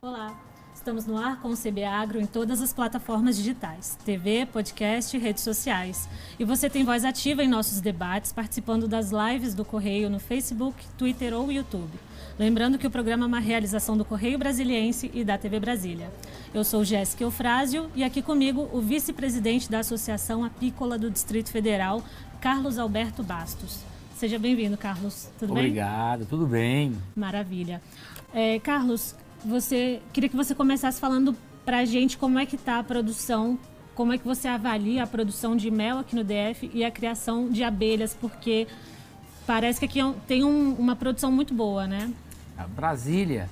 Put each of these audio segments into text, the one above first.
Olá, estamos no ar com o CB Agro em todas as plataformas digitais, TV, podcast, redes sociais. E você tem voz ativa em nossos debates, participando das lives do Correio no Facebook, Twitter ou YouTube. Lembrando que o programa é uma realização do Correio Brasiliense e da TV Brasília. Eu sou Jéssica Eufrásio e aqui comigo o vice-presidente da Associação Apícola do Distrito Federal, Carlos Alberto Bastos. Seja bem-vindo, Carlos. Tudo Obrigado, bem? Obrigado, tudo bem. Maravilha. É, Carlos, você queria que você começasse falando para a gente como é que está a produção, como é que você avalia a produção de mel aqui no DF e a criação de abelhas, porque parece que aqui é tem um, uma produção muito boa, né? A Brasília,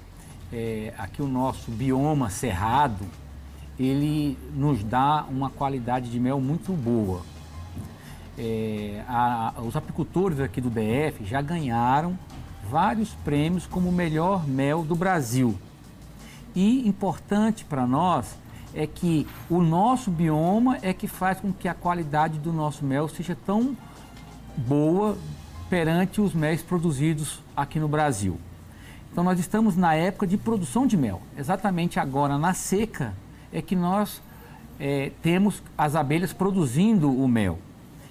é, aqui o nosso bioma cerrado, ele nos dá uma qualidade de mel muito boa. É, a, os apicultores aqui do DF já ganharam vários prêmios como o melhor mel do Brasil. E importante para nós é que o nosso bioma é que faz com que a qualidade do nosso mel seja tão boa perante os mel produzidos aqui no Brasil. Então nós estamos na época de produção de mel. Exatamente agora na seca é que nós é, temos as abelhas produzindo o mel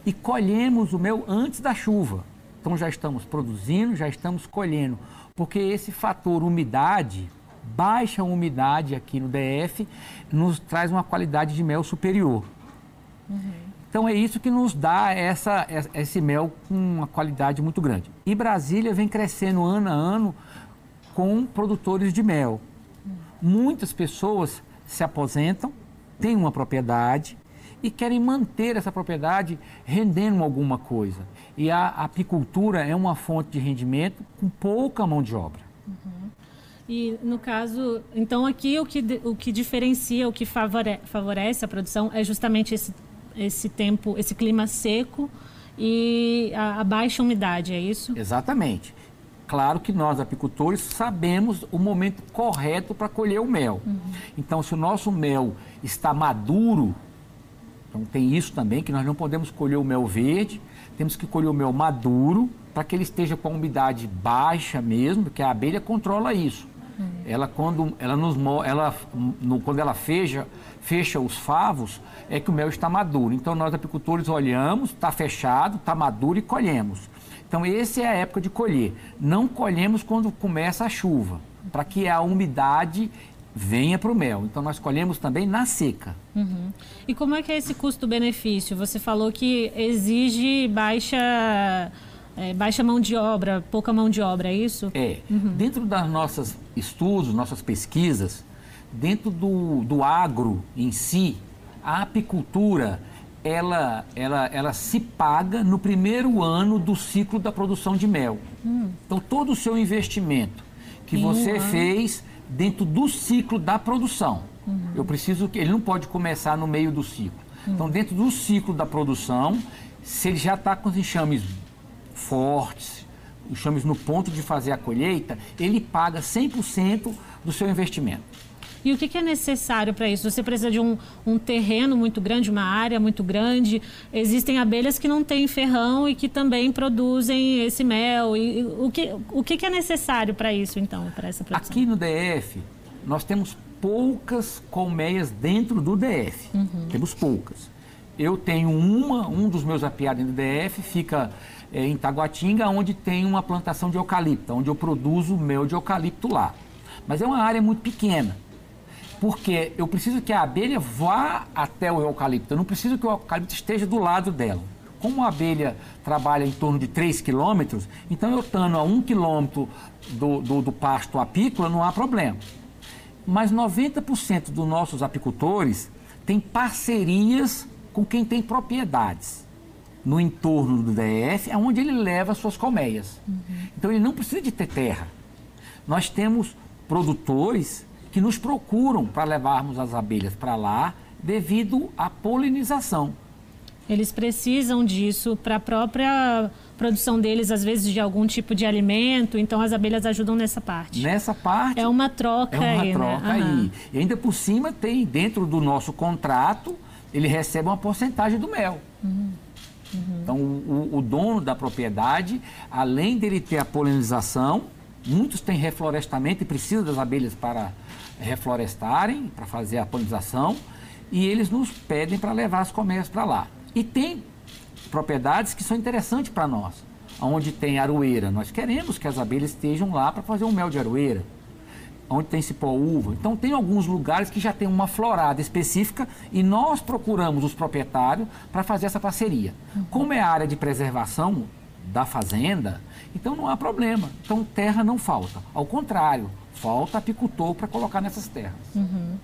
e colhemos o mel antes da chuva. Então já estamos produzindo, já estamos colhendo, porque esse fator umidade baixa umidade aqui no DF nos traz uma qualidade de mel superior. Uhum. Então é isso que nos dá essa, esse mel com uma qualidade muito grande. E Brasília vem crescendo ano a ano com produtores de mel. Uhum. Muitas pessoas se aposentam, têm uma propriedade e querem manter essa propriedade rendendo alguma coisa. E a apicultura é uma fonte de rendimento com pouca mão de obra. E no caso, então aqui o que, o que diferencia, o que favore, favorece a produção é justamente esse, esse tempo, esse clima seco e a, a baixa umidade, é isso? Exatamente. Claro que nós, apicultores, sabemos o momento correto para colher o mel. Uhum. Então, se o nosso mel está maduro, então tem isso também, que nós não podemos colher o mel verde, temos que colher o mel maduro, para que ele esteja com a umidade baixa mesmo, porque a abelha controla isso. Uhum. Ela quando ela nos ela no, quando ela fecha fecha os favos é que o mel está maduro. Então nós apicultores olhamos, está fechado, está maduro e colhemos. Então essa é a época de colher. Não colhemos quando começa a chuva, para que a umidade venha para o mel. Então nós colhemos também na seca. Uhum. E como é que é esse custo-benefício? Você falou que exige baixa é, baixa mão de obra, pouca mão de obra, é isso? É. Uhum. Dentro das nossas estudos, nossas pesquisas, dentro do, do agro em si, a apicultura, ela, ela, ela se paga no primeiro ano do ciclo da produção de mel. Hum. Então, todo o seu investimento que em você um fez dentro do ciclo da produção, uhum. eu preciso que ele não pode começar no meio do ciclo. Uhum. Então, dentro do ciclo da produção, se ele já está com os enxames fortes, os chames no ponto de fazer a colheita, ele paga 100% do seu investimento. E o que, é necessário para isso? Você precisa de um, um, terreno muito grande, uma área muito grande. Existem abelhas que não têm ferrão e que também produzem esse mel. E, o que, o que, é necessário para isso, então, para essa produção? Aqui no DF, nós temos poucas colmeias dentro do DF. Uhum. Temos poucas. Eu tenho uma, um dos meus apiados no DF fica é, em Taguatinga, onde tem uma plantação de eucalipto, onde eu produzo mel de eucalipto lá. Mas é uma área muito pequena, porque eu preciso que a abelha vá até o eucalipto, eu não preciso que o eucalipto esteja do lado dela. Como a abelha trabalha em torno de 3 quilômetros, então eu estando a 1 quilômetro do, do, do pasto apícola, não há problema. Mas 90% dos nossos apicultores têm parcerias com quem tem propriedades no entorno do DF, é onde ele leva suas colmeias. Uhum. Então ele não precisa de ter terra. Nós temos produtores que nos procuram para levarmos as abelhas para lá devido à polinização. Eles precisam disso para a própria produção deles, às vezes de algum tipo de alimento, então as abelhas ajudam nessa parte. Nessa parte. É uma troca aí. É uma aí, né? troca né? aí. E ainda por cima tem, dentro do nosso contrato, ele recebe uma porcentagem do mel. Uhum. Uhum. Então, o, o, dono da propriedade, além dele ter a polinização, Muitos têm reflorestamento e precisam das abelhas para reflorestarem, para fazer a polinização, e eles nos pedem para levar as colmeias para lá. E tem propriedades que são interessantes para nós, onde tem aroeira. Nós queremos que as abelhas estejam lá para fazer um mel de aroeira onde tem cipó uva. Então tem alguns lugares que já tem uma florada específica e nós procuramos os proprietários para fazer essa parceria. Como é área de preservação da fazenda, então não há problema. Então terra não falta. Ao contrário, falta apicultor para colocar nessas terras. Uhum.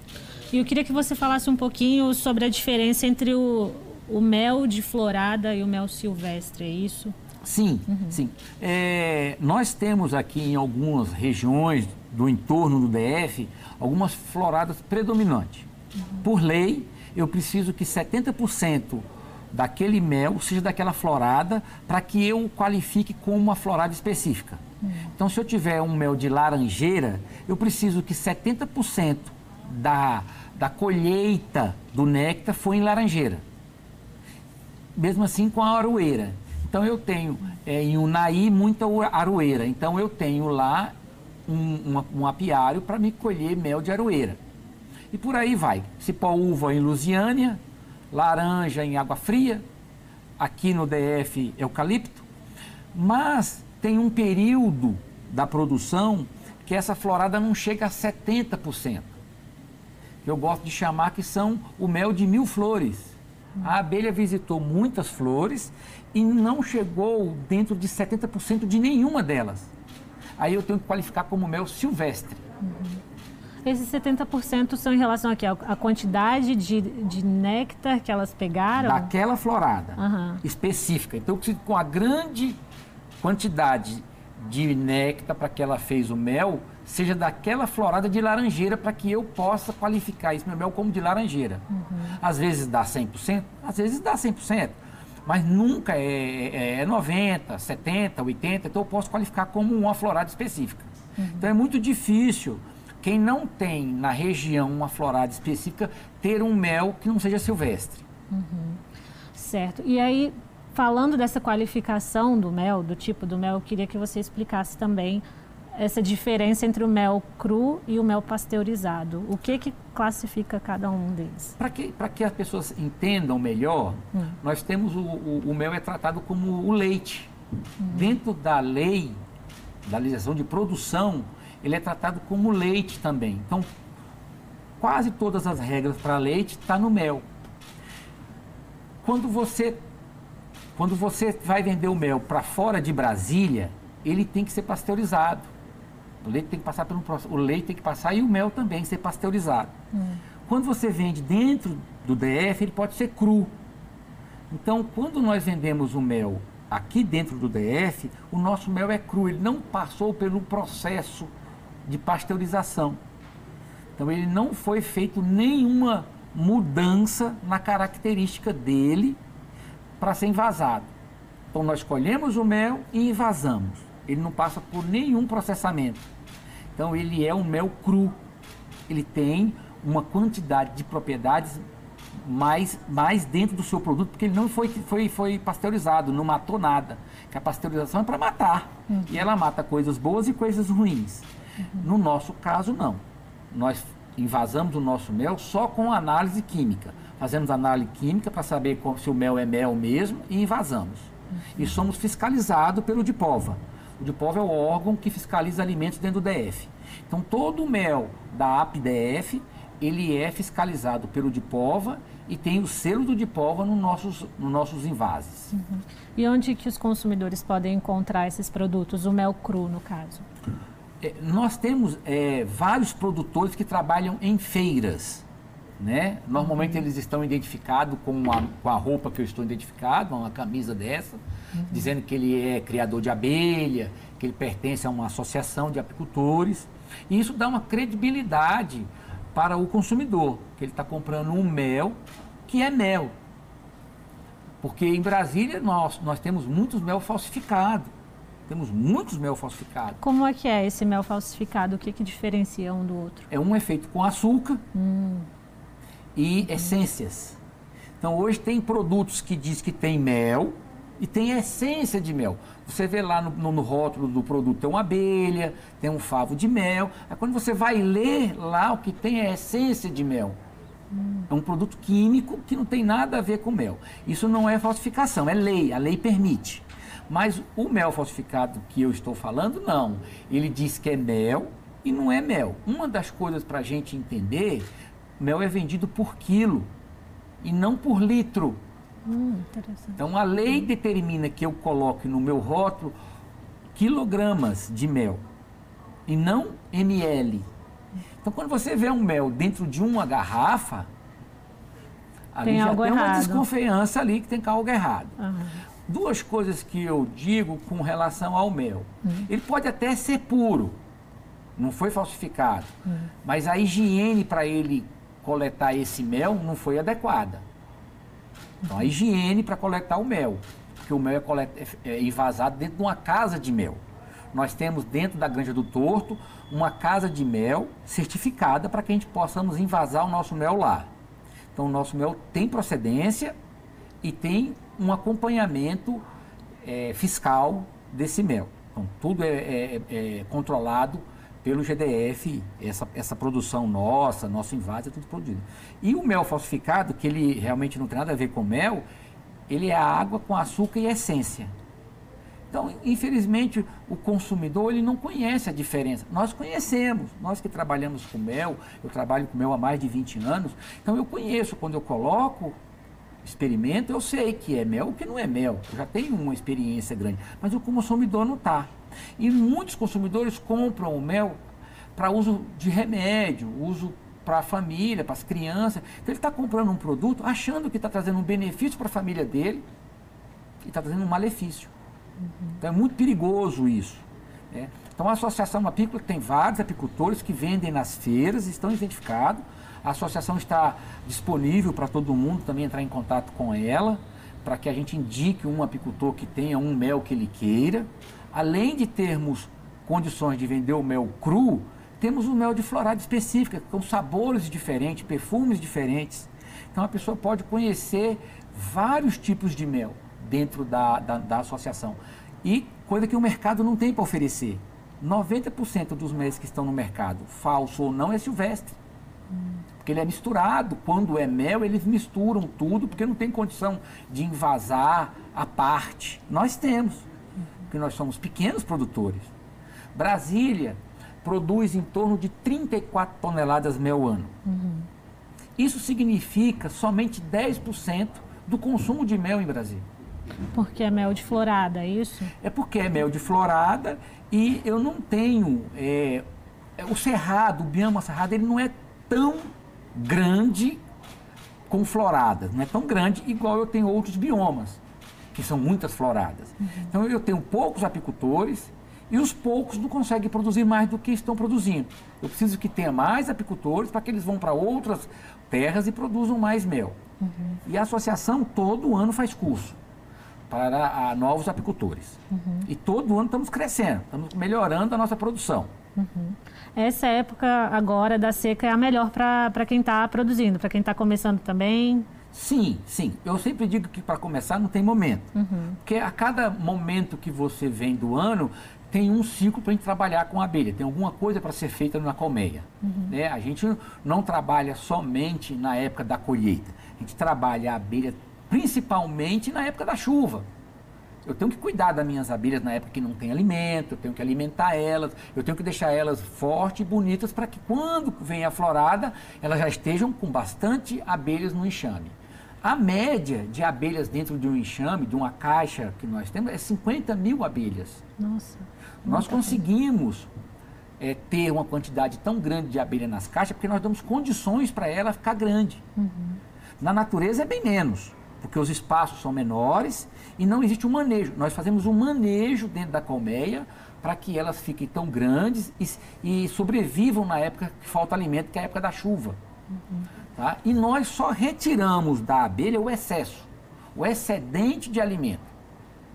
E eu queria que você falasse um pouquinho sobre a diferença entre o, o mel de florada e o mel silvestre, é isso? Sim, uhum. sim. É, nós temos aqui em algumas regiões do entorno do DF algumas floradas predominantes. Uhum. Por lei, eu preciso que 70% daquele mel seja daquela florada para que eu qualifique como uma florada específica. Uhum. Então, se eu tiver um mel de laranjeira, eu preciso que 70% da, da colheita do néctar foi em laranjeira. Mesmo assim com a aroeira. Então eu tenho é, em Unai muita aroeira. Então eu tenho lá um, um apiário para me colher mel de aroeira. E por aí vai. Cipó uva em Lusiânia, laranja em Água Fria, aqui no DF eucalipto. Mas tem um período da produção que essa florada não chega a 70%. Eu gosto de chamar que são o mel de mil flores. A abelha visitou muitas flores e não chegou dentro de 70% de nenhuma delas. Aí eu tenho que qualificar como mel silvestre. Uhum. Esses 70% são em relação aqui, a quantidade de, de néctar que elas pegaram? Daquela florada uhum. específica. Então, com a grande quantidade de néctar para que ela fez o mel, seja daquela florada de laranjeira para que eu possa qualificar esse meu mel como de laranjeira. Uhum. Às vezes dá 100%, às vezes dá 100% mas nunca é, é, é 90, 70, 80, então eu posso qualificar como uma florada específica. Uhum. Então é muito difícil quem não tem na região uma florada específica ter um mel que não seja silvestre. Uhum. Certo. E aí, falando dessa qualificação do mel, do tipo do mel, eu queria que você explicasse também essa diferença entre o mel cru e o mel pasteurizado. O que que classifica cada um deles? Para que, que as pessoas entendam melhor, hum. nós temos o, o, o, mel é tratado como o leite. Hum. Dentro da lei, da legislação de produção, ele é tratado como leite também. Então, quase todas as regras para leite está no mel. Quando você, quando você vai vender o mel para fora de Brasília, ele tem que ser pasteurizado. O leite tem que passar pelo o leite tem que passar e o mel também ser pasteurizado. Hum. Quando você vende dentro do DF, ele pode ser cru. Então, quando nós vendemos o mel aqui dentro do DF, o nosso mel é cru, ele não passou pelo processo de pasteurização. Então, ele não foi feito nenhuma mudança na característica dele para ser envasado. Então, nós colhemos o mel e envasamos ele não passa por nenhum processamento. Então ele é um mel cru. Ele tem uma quantidade de propriedades mais, mais dentro do seu produto, porque ele não foi, foi, foi pasteurizado, não matou nada. Que a pasteurização é para matar. Uhum. E ela mata coisas boas e coisas ruins. Uhum. No nosso caso, não. Nós invasamos o nosso mel só com análise química. Fazemos análise química para saber se o mel é mel mesmo e invasamos. Uhum. E somos fiscalizados pelo DIPOVA. O DIPOV é o órgão que fiscaliza alimentos dentro do DF. Então, todo o mel da APDF, ele é fiscalizado pelo DIPOVA e tem o selo do DIPOVA nos nossos, nos nossos envases. Uhum. E onde que os consumidores podem encontrar esses produtos, o mel cru, no caso? É, nós temos é, vários produtores que trabalham em feiras. Né? Normalmente eles estão identificados com a, com a roupa que eu estou identificado, uma camisa dessa uhum. dizendo que ele é criador de abelha, que ele pertence a uma associação de apicultores. E isso dá uma credibilidade para o consumidor, que ele está comprando um mel que é mel. Porque em Brasília nós, nós temos muitos mel falsificado. Temos muitos mel falsificados. Como é que é esse mel falsificado? O que, que diferencia um do outro? É um efeito com açúcar hum. E essências. Então hoje tem produtos que diz que tem mel, e tem essência de mel. Você vê lá no, no, rótulo do produto, tem uma abelha, tem um favo de mel. Aí quando você vai ler lá, o que tem é essência de mel. É um produto químico que não tem nada a ver com mel. Isso não é falsificação, é lei, a lei permite. Mas o mel falsificado que eu estou falando, não. Ele diz que é mel e não é mel. Uma das coisas para a gente entender, mel é vendido por quilo e não por litro. Hum, então a lei determina que eu coloque no meu rótulo quilogramas de mel e não ml. Então quando você vê um mel dentro de uma garrafa, ali tem já tem errado. uma desconfiança ali que tem algo errado. Uhum. Duas coisas que eu digo com relação ao mel. Uhum. Ele pode até ser puro, não foi falsificado, uhum. mas a higiene para ele coletar esse mel não foi adequada. Então, a higiene para coletar o mel, porque o mel é, colet... é envasado dentro de uma casa de mel. Nós temos dentro da Granja do Torto uma casa de mel certificada para que a gente possamos invasar o nosso mel lá. Então, o nosso mel tem procedência e tem um acompanhamento é, fiscal desse mel. Então, tudo é, é, é controlado pelo GDF, essa, essa produção nossa, nosso invase, é tudo produzido. E o mel falsificado, que ele realmente não tem nada a ver com mel, ele é água com açúcar e essência. Então, infelizmente, o consumidor ele não conhece a diferença. Nós conhecemos, nós que trabalhamos com mel, eu trabalho com mel há mais de 20 anos, então eu conheço, quando eu coloco, experimento, eu sei que é mel ou que não é mel. Eu já tenho uma experiência grande, mas o consumidor não está. E muitos consumidores compram o mel para uso de remédio, uso para a família, para as crianças. Então ele está comprando um produto achando que está trazendo um benefício para a família dele e está trazendo um malefício. Uhum. Então é muito perigoso isso. Né? Então a Associação Apícola tem vários apicultores que vendem nas feiras, estão identificados. A associação está disponível para todo mundo também entrar em contato com ela, para que a gente indique um apicultor que tenha um mel que ele queira além de termos condições de vender o mel cru, temos o mel de florada específica, com sabores diferentes, perfumes diferentes. Então a pessoa pode conhecer vários tipos de mel dentro da, da, da associação. E coisa que o mercado não tem para oferecer. 90% dos mel que estão no mercado, falso ou não, é silvestre. Porque ele é misturado. Quando é mel, eles misturam tudo, porque não tem condição de invasar a parte. Nós temos porque nós somos pequenos produtores. Brasília produz em torno de 34 toneladas mel ano. Uhum. Isso significa somente 10% do consumo de mel em Brasília. Porque é mel de florada, é isso? É porque é mel de florada e eu não tenho. É o cerrado, o bioma cerrado, ele não é tão grande com floradas, não é tão grande igual eu tenho outros biomas que são muitas floradas. Uhum. Então eu tenho poucos apicultores e os poucos não conseguem produzir mais do que estão produzindo. Eu preciso que tenha mais apicultores para que eles vão para outras terras e produzam mais mel. Uhum. E a associação todo ano faz curso para a, novos apicultores. Uhum. E todo ano estamos crescendo, estamos melhorando a nossa produção. Uhum. Essa época agora da seca é a melhor para quem está produzindo, para quem está começando também? Sim, sim. Eu sempre digo que para começar não tem momento. Uhum. Porque a cada momento que você vem do ano, tem um ciclo para a gente trabalhar com a abelha, tem alguma coisa para ser feita na colmeia. Uhum. Né? A gente não trabalha somente na época da colheita, a gente trabalha a abelha principalmente na época da chuva. Eu tenho que cuidar das minhas abelhas na época que não tem alimento, eu tenho que alimentar elas, eu tenho que deixar elas fortes e bonitas para que quando vem a florada, elas já estejam com bastante abelhas no enxame. A média de abelhas dentro de um enxame, de uma caixa que nós temos, é 50 mil abelhas. Nossa. Nós conseguimos é, ter uma quantidade tão grande de abelha nas caixas porque nós damos condições para ela ficar grande. Uhum. Na natureza é bem menos, porque os espaços são menores e não existe um manejo. Nós fazemos um manejo dentro da colmeia para que elas fiquem tão grandes e, e, sobrevivam na época que falta alimento, que é a época da chuva. Uhum. Tá? E nós só retiramos da abelha o excesso, o excedente de alimento.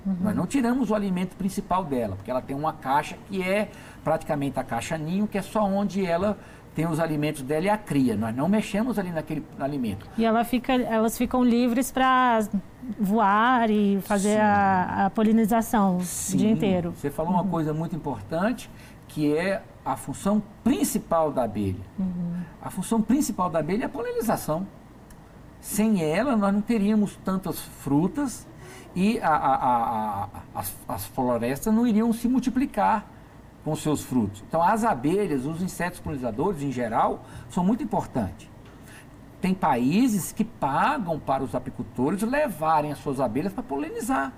Uhum. Nós não tiramos o alimento principal dela, porque ela tem uma caixa que é praticamente a caixa ninho, que é só onde ela tem os alimentos dela e a cria. Nós não mexemos ali naquele alimento. E ela fica, elas ficam livres para voar e fazer a, a, polinização Sim. o dia inteiro. Você falou uhum. uma coisa muito importante, que é a função principal da abelha. Uhum. A função principal da abelha é a polinização. Sem ela, nós não teríamos tantas frutas e a, a, as, as florestas não iriam se multiplicar com seus frutos. Então, as abelhas, os insetos polinizadores em geral, são muito importantes. Tem países que pagam para os apicultores levarem as suas abelhas para polinizar.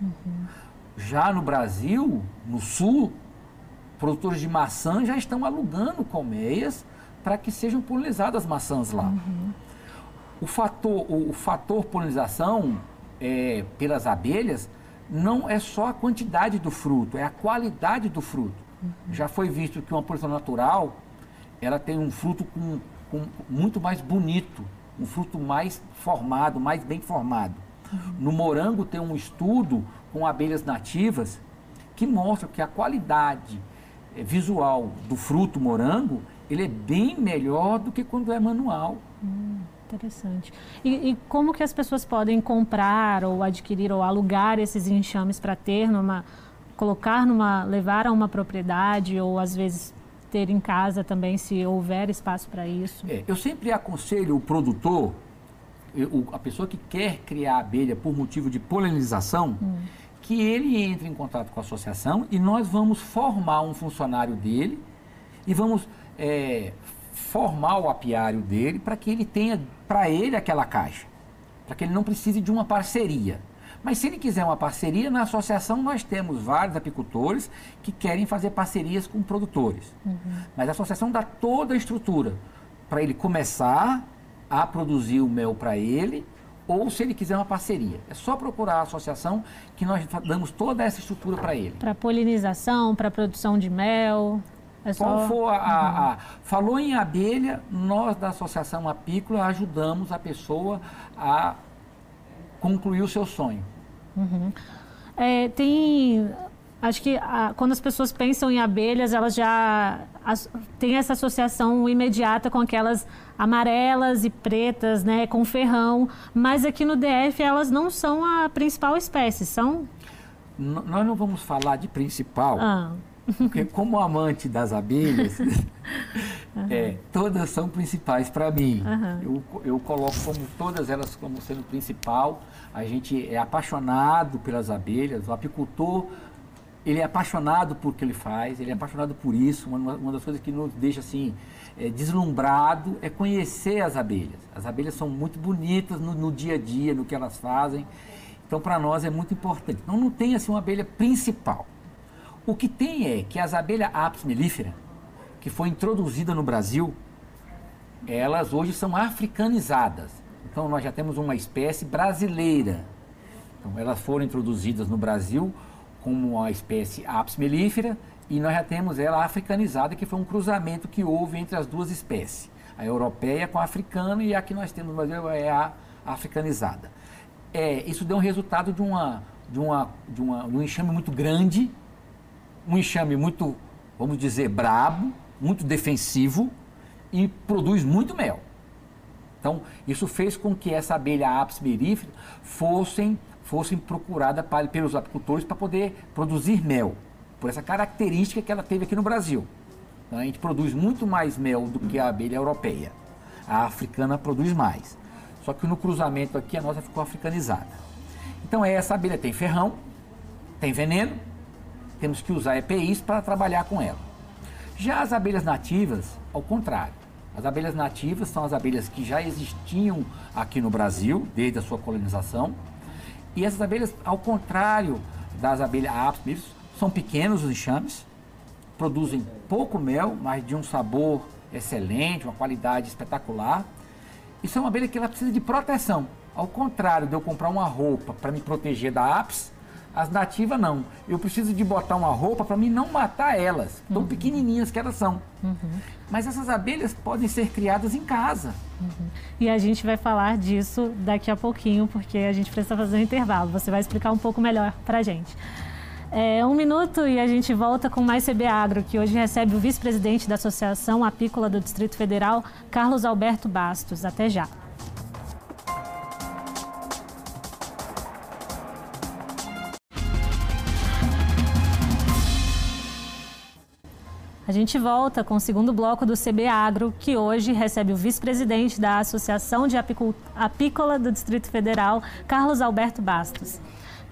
Uhum. Já no Brasil, no sul, produtores de maçã já estão alugando colmeias para que sejam polinizadas as maçãs lá. Uhum. O, fator, o, o fator polinização é, pelas abelhas não é só a quantidade do fruto, é a qualidade do fruto. Uhum. Já foi visto que uma produção natural, ela tem um fruto com, com, muito mais bonito, um fruto mais formado, mais bem formado. Uhum. No morango tem um estudo com abelhas nativas que mostra que a qualidade eh, visual do fruto morango, ele é bem melhor do que quando é manual. Hum, interessante. E, e, como que as pessoas podem comprar ou adquirir ou alugar esses enxames para ter numa colocar numa, levar a uma propriedade ou às vezes ter em casa também, se houver espaço para isso? É, eu sempre aconselho o produtor, a pessoa que quer criar abelha por motivo de polinização, hum. que ele entre em contato com a associação e nós vamos formar um funcionário dele e vamos é, formar o apiário dele para que ele tenha para ele aquela caixa, para que ele não precise de uma parceria. Mas se ele quiser uma parceria, na associação nós temos vários apicultores que querem fazer parcerias com produtores. Uhum. Mas a associação dá toda a estrutura para ele começar a produzir o mel para ele, ou se ele quiser uma parceria. É só procurar a associação que nós damos toda essa estrutura para ele. Para polinização, para produção de mel. É só... Qual for a, a, a, Falou em abelha, nós da Associação Apícola ajudamos a pessoa a concluir o seu sonho. Uhum. É, tem. Acho que a, quando as pessoas pensam em abelhas, elas já as, têm essa associação imediata com aquelas amarelas e pretas, né, com ferrão. Mas aqui no DF elas não são a principal espécie, são? N nós não vamos falar de principal. Ah. Porque como amante das abelhas, uhum. é, todas são principais para mim. Uhum. Eu, eu coloco como todas elas como sendo principal. A gente é apaixonado pelas abelhas. O apicultor, ele é apaixonado por o que ele faz, ele é apaixonado por isso. Uma, uma das coisas que nos deixa assim é, deslumbrado é conhecer as abelhas. As abelhas são muito bonitas no, no dia a dia, no que elas fazem. Então, para nós é muito importante. Então, não tem assim uma abelha principal. O que tem é que as abelhas Apis mellifera, que foi introduzida no Brasil, elas hoje são africanizadas. Então nós já temos uma espécie brasileira. Então elas foram introduzidas no Brasil como a espécie Apis mellifera e nós já temos ela africanizada, que foi um cruzamento que houve entre as duas espécies. A europeia com a africana e a que nós temos no Brasil é a africanizada. É, isso deu um resultado de, uma, de, uma, de, uma, um enxame muito grande um enxame muito, vamos dizer, brabo, muito defensivo e produz muito mel. Então, isso fez com que essa abelha Apis mellifera fossem, fossem procurada para, pelos apicultores para poder produzir mel, por essa característica que ela teve aqui no Brasil. Então, a gente produz muito mais mel do que a abelha europeia. A africana produz mais. Só que no cruzamento aqui a nossa ficou africanizada. Então, essa abelha tem ferrão, tem veneno, temos que usar EPIs para trabalhar com ela. Já as abelhas nativas, ao contrário. As abelhas nativas são as abelhas que já existiam aqui no Brasil, desde a sua colonização. E essas abelhas, ao contrário das abelhas apis, são pequenos os enxames, produzem pouco mel, mas de um sabor excelente, uma qualidade espetacular. E são uma abelha que ela precisa de proteção. Ao contrário de eu comprar uma roupa para me proteger da apis, As nativas não. Eu preciso de botar uma roupa para mim não matar elas, tão uhum. pequenininhas que elas são. Uhum. Mas essas abelhas podem ser criadas em casa. Uhum. E a gente vai falar disso daqui a pouquinho, porque a gente precisa fazer um intervalo. Você vai explicar um pouco melhor para a gente. É, um minuto e a gente volta com mais CB Agro, que hoje recebe o vice-presidente da Associação Apícola do Distrito Federal, Carlos Alberto Bastos. Até já. A gente volta com o segundo bloco do CB Agro, que hoje recebe o vice-presidente da Associação de Apícola do Distrito Federal, Carlos Alberto Bastos.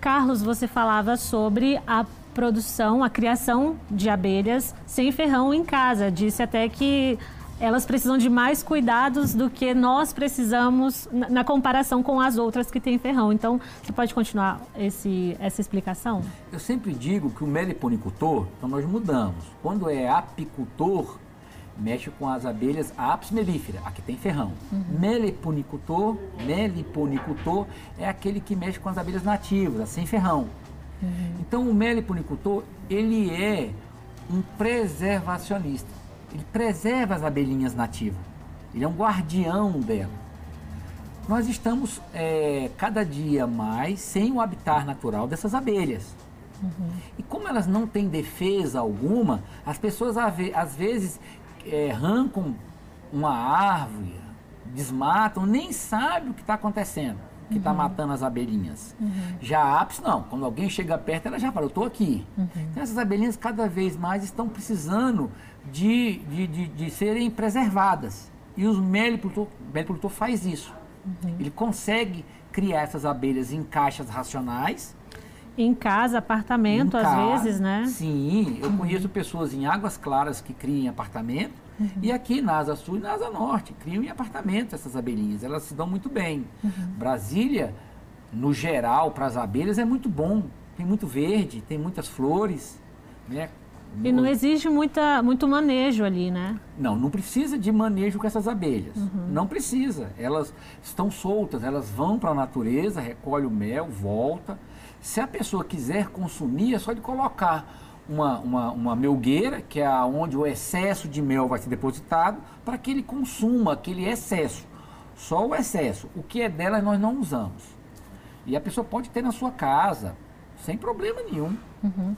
Carlos, você falava sobre a produção, a criação de abelhas sem ferrão em casa. Disse até que elas precisam de mais cuidados do que nós precisamos na, na comparação com as outras que têm ferrão. Então, você pode continuar esse, essa explicação? Eu sempre digo que o meliponicultor, então nós mudamos. Quando é apicultor, mexe com as abelhas Apis mellifera, a que tem ferrão. Uhum. Meliponicultor, meliponicultor é aquele que mexe com as abelhas nativas, sem ferrão. Uhum. Então o meliponicultor, ele é um preservacionista. Ele preserva as abelhinhas nativas. Ele é um guardião dela. Nós estamos é, cada dia mais sem o habitat natural dessas abelhas. Uhum. E como elas não têm defesa alguma, as pessoas às vezes é, arrancam uma árvore, desmatam, nem sabe o que está acontecendo, que está uhum. matando as abelhinhas. Uhum. Já a apis, não. Quando alguém chega perto, ela já fala, eu estou aqui. Uhum. Então, essas abelhinhas cada vez mais estão precisando de, de, de, de serem preservadas. E os melipultor faz isso. Uhum. Ele consegue criar essas abelhas em caixas racionais, em casa, apartamento, em às casa, vezes, né? Sim, eu uhum. conheço pessoas em Águas Claras que criam em apartamento. Uhum. E aqui na Asa Sul e na Asa Norte, criam em apartamento essas abelhinhas. Elas se dão muito bem. Uhum. Brasília, no geral, para as abelhas é muito bom. Tem muito verde, tem muitas flores. Né? E não exige muita, muito manejo ali, né? Não, não precisa de manejo com essas abelhas. Uhum. Não precisa. Elas estão soltas, elas vão para a natureza, recolhem o mel, volta se a pessoa quiser consumir, é só de colocar uma, uma, uma melgueira, que é onde o excesso de mel vai ser depositado, para que ele consuma aquele excesso. Só o excesso. O que é dela nós não usamos. E a pessoa pode ter na sua casa, sem problema nenhum. Uhum.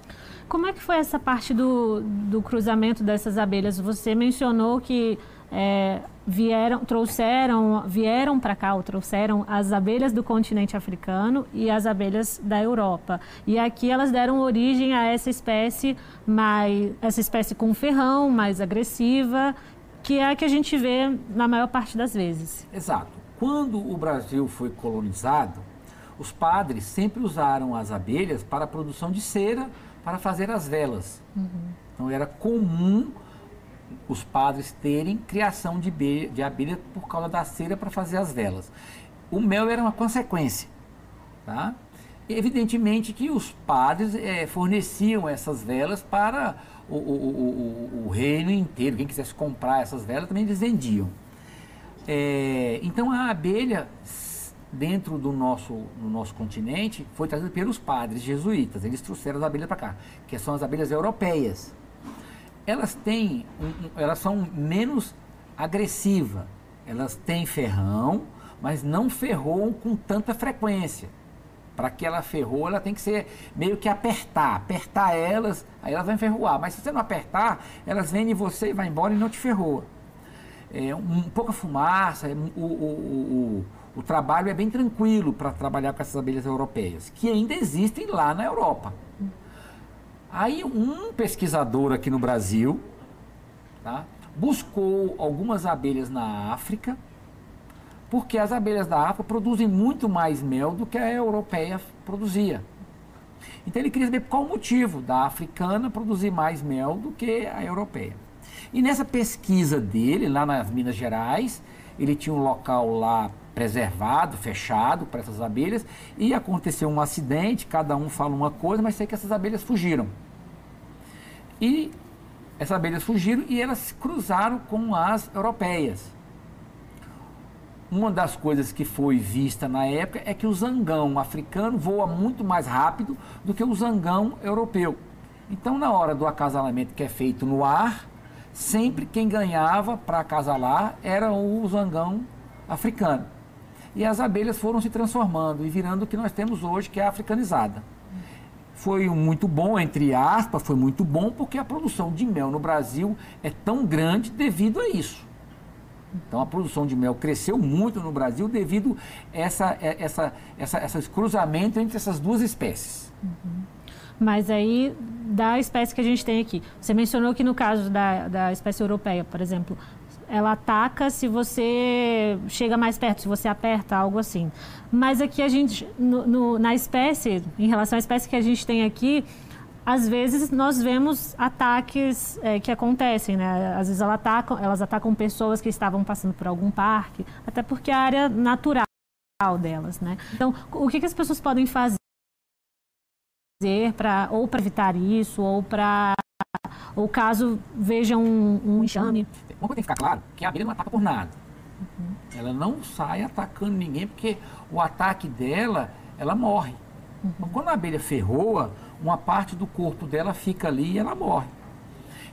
Como é que foi essa parte do, do cruzamento dessas abelhas? Você mencionou que é, vieram, trouxeram, vieram para cá, ou trouxeram as abelhas do continente africano e as abelhas da Europa. E aqui elas deram origem a essa espécie mais, essa espécie com ferrão, mais agressiva, que é a que a gente vê na maior parte das vezes. Exato. Quando o Brasil foi colonizado, os padres sempre usaram as abelhas para a produção de cera para fazer as velas. Uhum. Então era comum os padres terem criação de, be de abelha por causa da cera para fazer as velas. O mel era uma consequência. Tá? Evidentemente que os padres é, forneciam essas velas para o, o, o, o, reino inteiro. Quem quisesse comprar essas velas também eles vendiam. É, então a abelha dentro do nosso, no nosso continente foi trazida pelos padres jesuítas. Eles trouxeram as abelhas para cá, que são as abelhas europeias elas têm, elas são menos agressivas. Elas têm ferrão, mas não ferroam com tanta frequência. Para que ela ferrou, ela tem que ser meio que apertar, apertar elas, aí elas vão ferroar. Mas se você não apertar, elas vêm em você e vai embora e não te ferroa. É, um, pouca fumaça, é, o, o, o, o trabalho é bem tranquilo para trabalhar com essas abelhas europeias, que ainda existem lá na Europa. Aí um pesquisador aqui no Brasil tá, buscou algumas abelhas na África, porque as abelhas da África produzem muito mais mel do que a europeia produzia. Então ele queria saber qual o motivo da africana produzir mais mel do que a europeia. E nessa pesquisa dele, lá nas Minas Gerais, ele tinha um local lá preservado, fechado para essas abelhas, e aconteceu um acidente, cada um fala uma coisa, mas sei que essas abelhas fugiram. E essas abelhas fugiram e elas cruzaram com as europeias. uma das coisas que foi vista na época é que o zangão africano voa muito mais rápido do que o zangão europeu. Então, na hora do acasalamento que é feito no ar, sempre quem ganhava para acasalar era o zangão africano. E as abelhas foram se transformando e virando o que nós temos hoje, que é a africanizada. Foi muito bom, entre aspas, foi muito bom porque a produção de mel no Brasil é tão grande devido a isso. Então a produção de mel cresceu muito no Brasil devido a essa, essa, essa, esse cruzamento entre essas duas espécies. Uhum. Mas aí, da espécie que a gente tem aqui, você mencionou que no caso da, da espécie europeia, por exemplo, ela ataca se você chega mais perto, se você aperta, algo assim. Mas aqui a gente, no, no, na espécie, em relação à espécie que a gente tem aqui, às vezes nós vemos ataques é, que acontecem, né? Às vezes elas atacam, elas atacam pessoas que estavam passando por algum parque, até porque é a área natural delas, né? Então, o que, que as pessoas podem fazer para ou para evitar isso ou para ou caso vejam um, um enxame? Uma coisa tem que ficar claro que a abelha não ataca por nada. Uhum. Ela não sai atacando ninguém porque o ataque dela, ela morre. Uhum. Quando a abelha ferroa, uma parte do corpo dela fica ali e ela morre.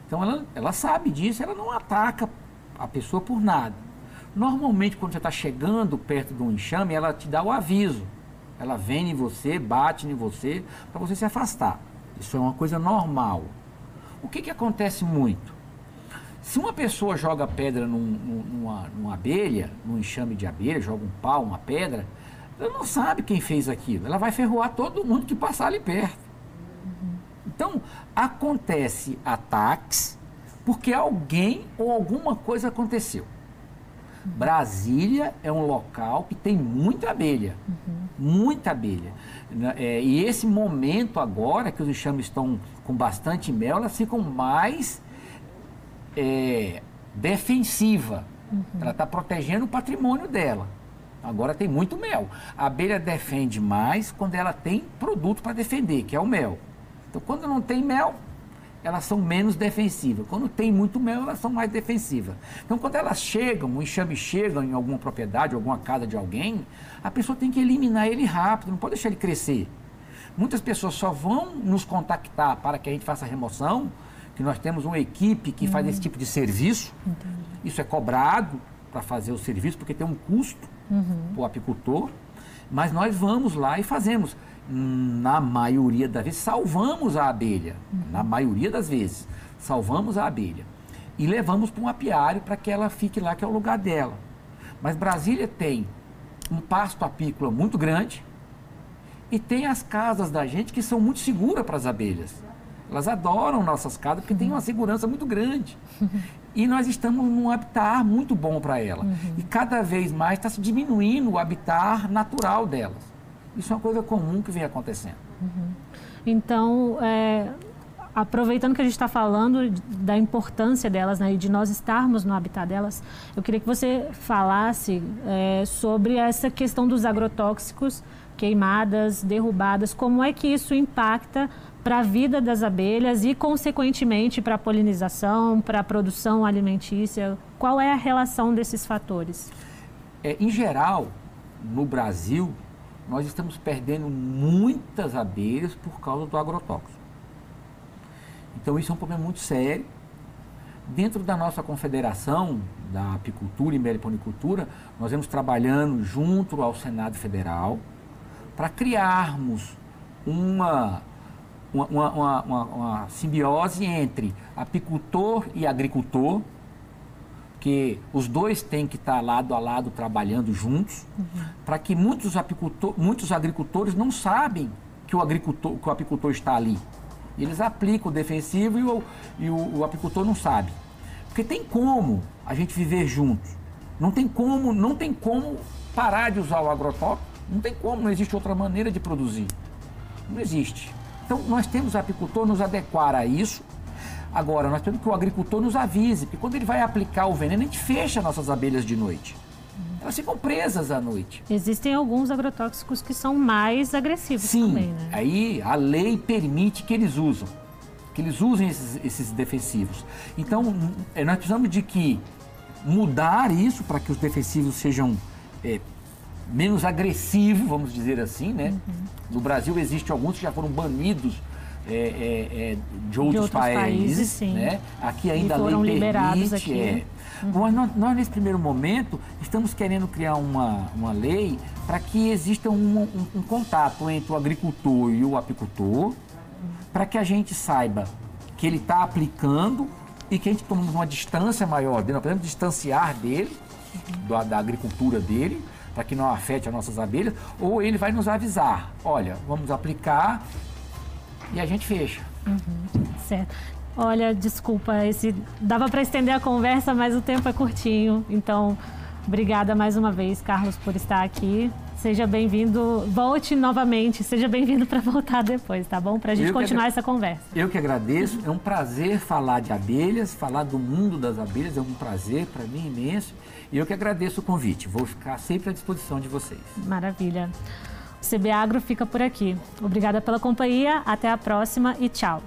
Então ela, ela sabe disso, ela não ataca a pessoa por nada. Normalmente, quando você está chegando perto de um enxame, ela te dá o aviso. Ela vem em você, bate em você, para você se afastar. Isso é uma coisa normal. O que, que acontece muito? Se uma pessoa joga pedra num, numa, numa abelha, num enxame de abelha, joga um pau, uma pedra, ela não sabe quem fez aquilo. Ela vai ferroar todo mundo que passar ali perto. Então, acontece ataques porque alguém ou alguma coisa aconteceu. Brasília é um local que tem muita abelha, uhum. muita abelha. É, e esse momento agora que os enxames estão com bastante mel, elas ficam mais é, defensiva. Uhum. Ela está protegendo o patrimônio dela. Agora tem muito mel. A abelha defende mais quando ela tem produto para defender, que é o mel. Então, quando não tem mel, elas são menos defensivas. Quando tem muito mel, elas são mais defensivas. Então, quando elas chegam, o enxame chega em alguma propriedade, alguma casa de alguém, a pessoa tem que eliminar ele rápido, não pode deixar ele crescer. Muitas pessoas só vão nos contactar para que a gente faça a remoção, que nós temos uma equipe que uhum. faz esse tipo de serviço. Entendi. Isso é cobrado para fazer o serviço, porque tem um custo uhum. para o apicultor. Mas nós vamos lá e fazemos na maioria das vezes, salvamos a abelha. Na maioria das vezes, salvamos a abelha. E levamos para um apiário para que ela fique lá, que é o lugar dela. Mas Brasília tem um pasto apícola muito grande e tem as casas da gente que são muito seguras para as abelhas. Elas adoram nossas casas porque tem uma segurança muito grande. E nós estamos num habitat muito bom para ela. Uhum. E cada vez mais está se diminuindo o habitat natural delas. Isso é uma coisa comum que vem acontecendo. Uhum. Então, é, aproveitando que a gente está falando da importância delas né, e de nós estarmos no habitat delas, eu queria que você falasse é, sobre essa questão dos agrotóxicos, queimadas, derrubadas, como é que isso impacta para a vida das abelhas e, consequentemente, para a polinização, para a produção alimentícia? Qual é a relação desses fatores? É, em geral, no Brasil, nós estamos perdendo muitas abelhas por causa do agrotóxico. Então isso é um problema muito sério. Dentro da nossa confederação da apicultura e meliponicultura, nós vamos trabalhando junto ao Senado Federal para criarmos uma, uma, uma, uma, uma simbiose entre apicultor e agricultor, que os dois têm que estar lado a lado trabalhando juntos, uhum. para que muitos, apicultor, muitos agricultores não sabem que o, agricultor, que o apicultor está ali. Eles aplicam o defensivo e o, e o, o apicultor não sabe. Porque tem como a gente viver juntos. Não tem como, não tem como parar de usar o agrotóxico. Não tem como, não existe outra maneira de produzir. Não existe. Então nós temos o apicultor nos adequar a isso Agora, nós temos que o agricultor nos avise, porque quando ele vai aplicar o veneno, a gente fecha nossas abelhas de noite. Elas ficam presas à noite. Existem alguns agrotóxicos que são mais agressivos Sim, também, né? aí a lei permite que eles usam, que eles usem esses, esses defensivos. Então, é, nós precisamos de que mudar isso para que os defensivos sejam é, menos agressivo, vamos dizer assim, né? Uhum. No Brasil existe alguns que já foram banidos é, é, é, de, outros de, outros países, países né? Aqui ainda e foram a lei liberados permite, aqui. Uhum. Nós, nós, nesse primeiro momento, estamos querendo criar uma, uma lei para que exista um, um, um, contato entre o agricultor e o apicultor, para que a gente saiba que ele está aplicando e que a gente tome uma distância maior dele, nós podemos distanciar dele, da agricultura dele, para que não afete as nossas abelhas, ou ele vai nos avisar, olha, vamos aplicar e a gente fecha. Uhum, certo. Olha, desculpa, esse dava para estender a conversa, mas o tempo é curtinho. Então, obrigada mais uma vez, Carlos, por estar aqui. Seja bem-vindo, volte novamente, seja bem-vindo para voltar depois, tá bom? Para a gente continuar essa conversa. Eu que agradeço, é um prazer falar de abelhas, falar do mundo das abelhas, é um prazer para mim imenso. E eu que agradeço o convite, vou ficar sempre à disposição de vocês. Maravilha. CB Agro fica por aqui. Obrigada pela companhia, até a próxima e tchau.